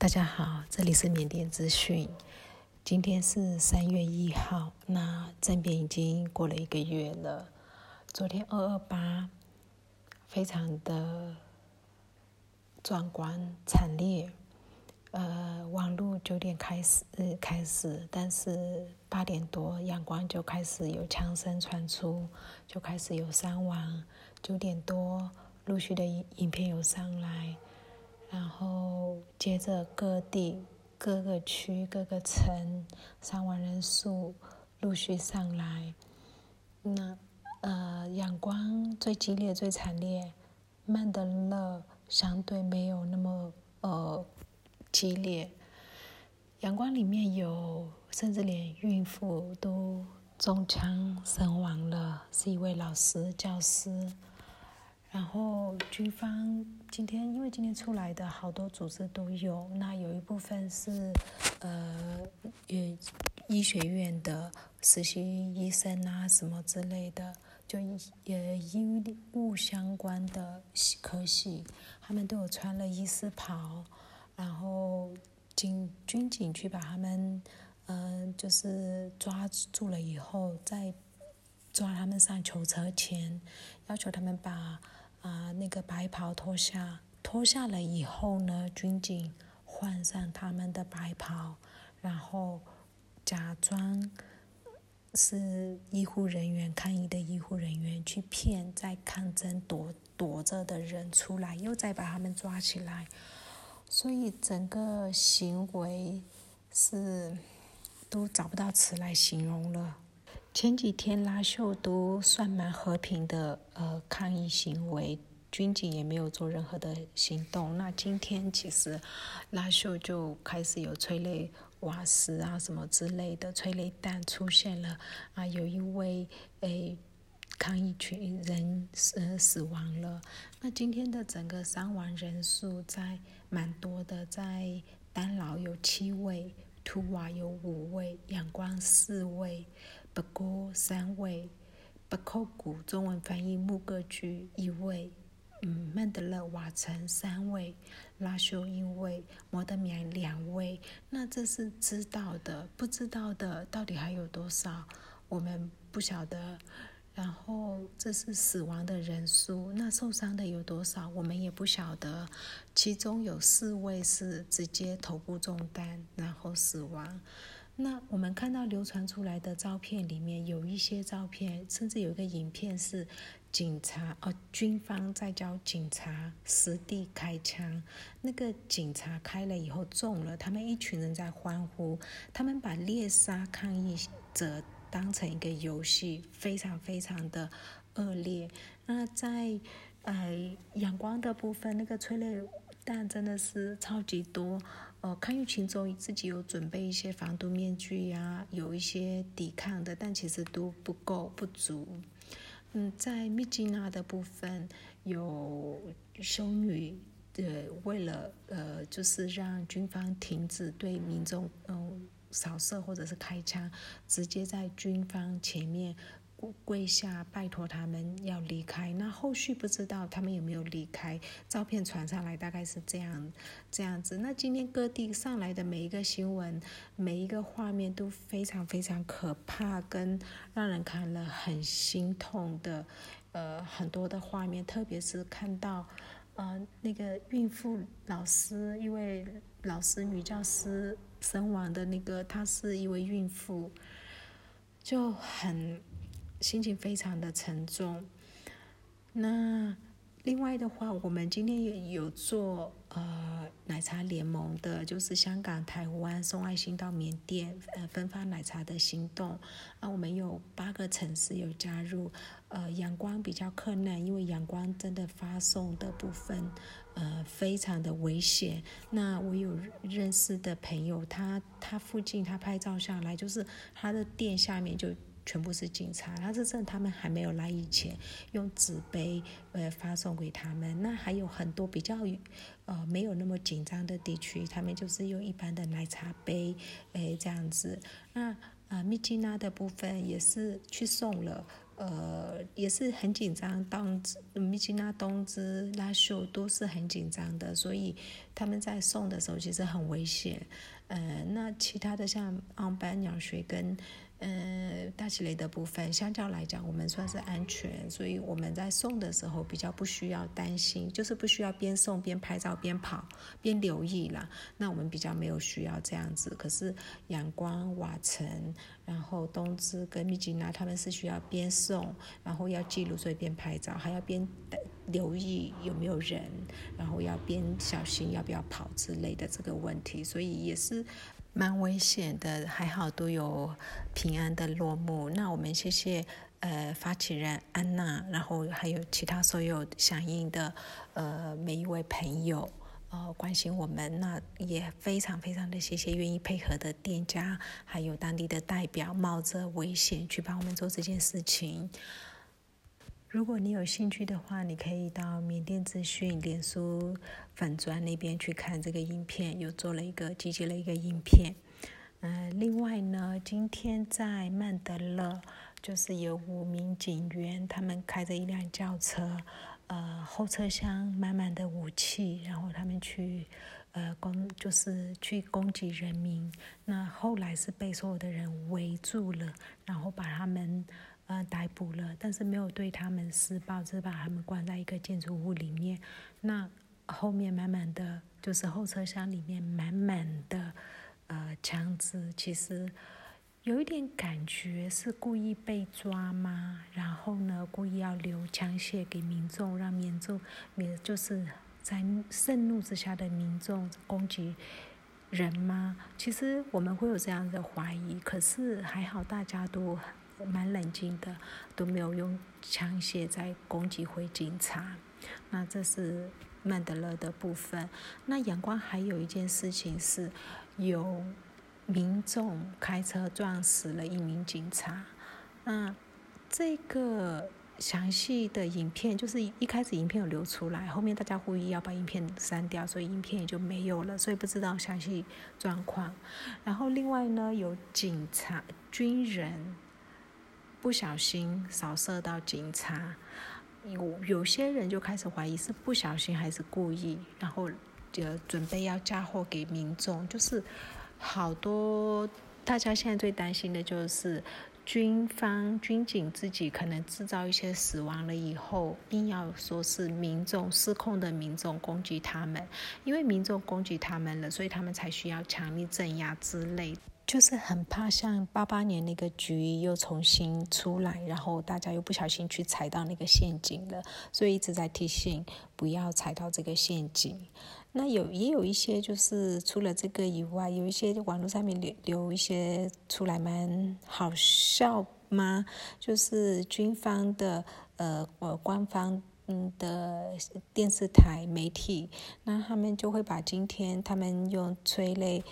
大家好，这里是缅甸资讯。今天是三月一号，那政变已经过了一个月了。昨天二二八，非常的壮观惨烈。呃，网络九点开始开始，但是八点多阳光就开始有枪声传出，就开始有伤亡。九点多陆续的影影片有上来。然后接着各地各个区各个城伤亡人数陆续上来，那呃阳光最激烈最惨烈，曼德勒相对没有那么呃激烈。阳光里面有甚至连孕妇都中枪身亡了，是一位老师教师。然后军方今天，因为今天出来的好多组织都有，那有一部分是呃，也医学院的实习医生啊，什么之类的，就呃医务相关的科系，他们都有穿了医师袍，然后警军警去把他们嗯，就是抓住了以后，再抓他们上囚车前，要求他们把。啊，那个白袍脱下，脱下了以后呢，军警换上他们的白袍，然后假装是医护人员，抗议的医护人员，去骗在抗争躲躲着的人出来，又再把他们抓起来，所以整个行为是都找不到词来形容了。前几天拉秀都算蛮和平的，呃，抗议行为，军警也没有做任何的行动。那今天其实拉秀就开始有催泪瓦斯啊什么之类的催泪弹出现了，啊，有一位诶抗议群人呃死亡了。那今天的整个伤亡人数在蛮多的，在丹老有七位，图瓦有五位，仰光四位。不过三位，不扣古中文翻译木格居一位，嗯，曼德勒瓦城三位，拉修一位，摩德米两位。那这是知道的，不知道的到底还有多少？我们不晓得。然后这是死亡的人数，那受伤的有多少？我们也不晓得。其中有四位是直接头部中弹，然后死亡。那我们看到流传出来的照片里面，有一些照片，甚至有一个影片是警察哦，军方在教警察实地开枪。那个警察开了以后中了，他们一群人在欢呼，他们把猎杀抗议者当成一个游戏，非常非常的恶劣。那在呃阳光的部分，那个催泪弹真的是超级多。哦，抗疫群众自己有准备一些防毒面具呀，有一些抵抗的，但其实都不够不足。嗯，在密吉纳的部分，有修女呃，为了呃，就是让军方停止对民众嗯扫射或者是开枪，直接在军方前面。跪下拜托他们要离开，那后续不知道他们有没有离开。照片传上来大概是这样，这样子。那今天各地上来的每一个新闻，每一个画面都非常非常可怕，跟让人看了很心痛的，呃，很多的画面。特别是看到，呃，那个孕妇老师，一位老师女教师身亡的那个，她是一位孕妇，就很。心情非常的沉重。那另外的话，我们今天也有做呃奶茶联盟的，就是香港、台湾送爱心到缅甸呃分发奶茶的行动。啊，我们有八个城市有加入。呃，阳光比较困难，因为阳光真的发送的部分呃非常的危险。那我有认识的朋友，他他附近他拍照下来，就是他的店下面就。全部是警察，他是趁他们还没有来以前，用纸杯呃发送给他们。那还有很多比较呃没有那么紧张的地区，他们就是用一般的奶茶杯，诶这样子。那啊密基娜的部分也是去送了，呃，也是很紧张，东芝、米吉纳、东芝、拉秀都是很紧张的，所以他们在送的时候其实很危险。呃，那其他的像昂班鸟水跟。嗯，大气雷的部分，相较来讲，我们算是安全，所以我们在送的时候比较不需要担心，就是不需要边送边拍照边跑边留意啦。那我们比较没有需要这样子。可是阳光、瓦城，然后东芝跟密吉娜他们是需要边送，然后要记录，所以边拍照，还要边留意有没有人，然后要边小心要不要跑之类的这个问题，所以也是。蛮危险的，还好都有平安的落幕。那我们谢谢呃发起人安娜，然后还有其他所有响应的呃每一位朋友呃关心我们。那也非常非常的谢谢愿意配合的店家，还有当地的代表，冒着危险去帮我们做这件事情。如果你有兴趣的话，你可以到缅甸资讯、脸书粉砖那边去看这个影片，有做了一个集结了一个影片。嗯，另外呢，今天在曼德勒，就是有五名警员，他们开着一辆轿车，呃，后车厢满满的武器，然后他们去，呃，攻就是去攻击人民。那后来是被所有的人围住了，然后把他们。呃，逮捕了，但是没有对他们施暴，只是把他们关在一个建筑物里面。那后面满满的，就是后车厢里面满满的呃枪支，其实有一点感觉是故意被抓吗？然后呢，故意要留枪械给民众，让民众免就是在盛怒之下的民众攻击人吗？其实我们会有这样的怀疑，可是还好大家都。蛮冷静的，都没有用枪械在攻击回警察。那这是曼德勒的部分。那阳光还有一件事情是，有民众开车撞死了一名警察。那这个详细的影片就是一开始影片有流出来，后面大家呼吁要把影片删掉，所以影片也就没有了，所以不知道详细状况。然后另外呢，有警察、军人。不小心扫射到警察，有有些人就开始怀疑是不小心还是故意，然后就准备要嫁祸给民众。就是好多大家现在最担心的就是军方军警自己可能制造一些死亡了以后，硬要说是民众失控的民众攻击他们，因为民众攻击他们了，所以他们才需要强力镇压之类。就是很怕像八八年那个局又重新出来，然后大家又不小心去踩到那个陷阱了，所以一直在提醒不要踩到这个陷阱。那有也有一些就是除了这个以外，有一些网络上面留留一些出来蛮好笑吗？就是军方的呃呃官方嗯的电视台媒体，那他们就会把今天他们用催泪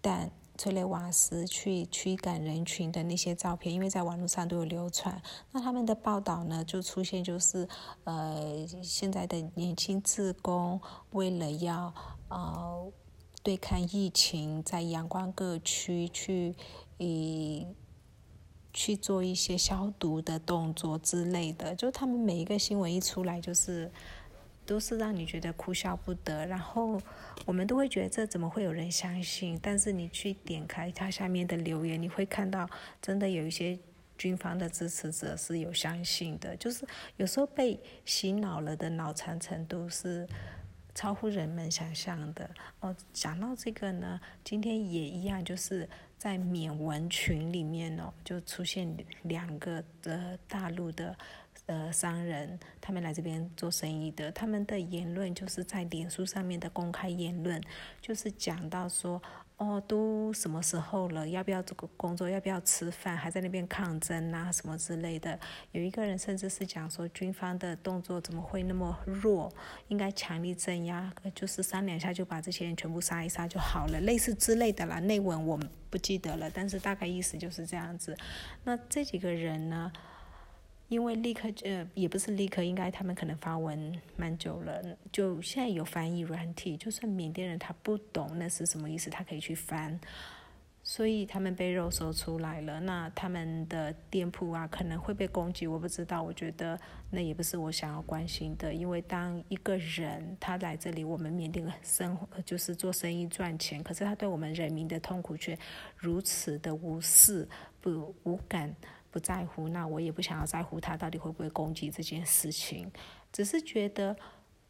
弹。催泪瓦斯去驱赶人群的那些照片，因为在网络上都有流传。那他们的报道呢，就出现就是，呃，现在的年轻自工为了要呃对抗疫情，在阳光各区去以去做一些消毒的动作之类的。就他们每一个新闻一出来，就是。都是让你觉得哭笑不得，然后我们都会觉得这怎么会有人相信？但是你去点开它下面的留言，你会看到真的有一些军方的支持者是有相信的，就是有时候被洗脑了的脑残程度是超乎人们想象的。哦，讲到这个呢，今天也一样，就是在缅文群里面哦，就出现两个的大陆的。呃，商人他们来这边做生意的，他们的言论就是在脸书上面的公开言论，就是讲到说，哦，都什么时候了，要不要这个工作，要不要吃饭，还在那边抗争啊，什么之类的。有一个人甚至是讲说，军方的动作怎么会那么弱，应该强力镇压，就是三两下就把这些人全部杀一杀就好了，类似之类的啦。内文我不记得了，但是大概意思就是这样子。那这几个人呢？因为立刻呃也不是立刻，应该他们可能发文蛮久了，就现在有翻译软体，就算缅甸人他不懂那是什么意思，他可以去翻。所以他们被肉搜出来了，那他们的店铺啊可能会被攻击，我不知道。我觉得那也不是我想要关心的，因为当一个人他来这里，我们缅甸生活就是做生意赚钱，可是他对我们人民的痛苦却如此的无视、不无感、不在乎，那我也不想要在乎他到底会不会攻击这件事情，只是觉得。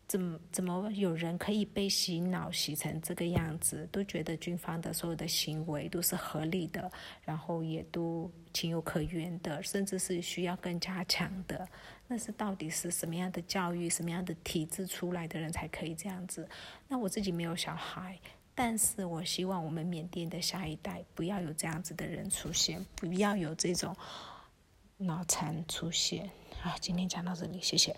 怎么怎么有人可以被洗脑洗成这个样子？都觉得军方的所有的行为都是合理的，然后也都情有可原的，甚至是需要更加强的。那是到底是什么样的教育、什么样的体制出来的人才可以这样子？那我自己没有小孩，但是我希望我们缅甸的下一代不要有这样子的人出现，不要有这种脑残出现。啊，今天讲到这里，谢谢。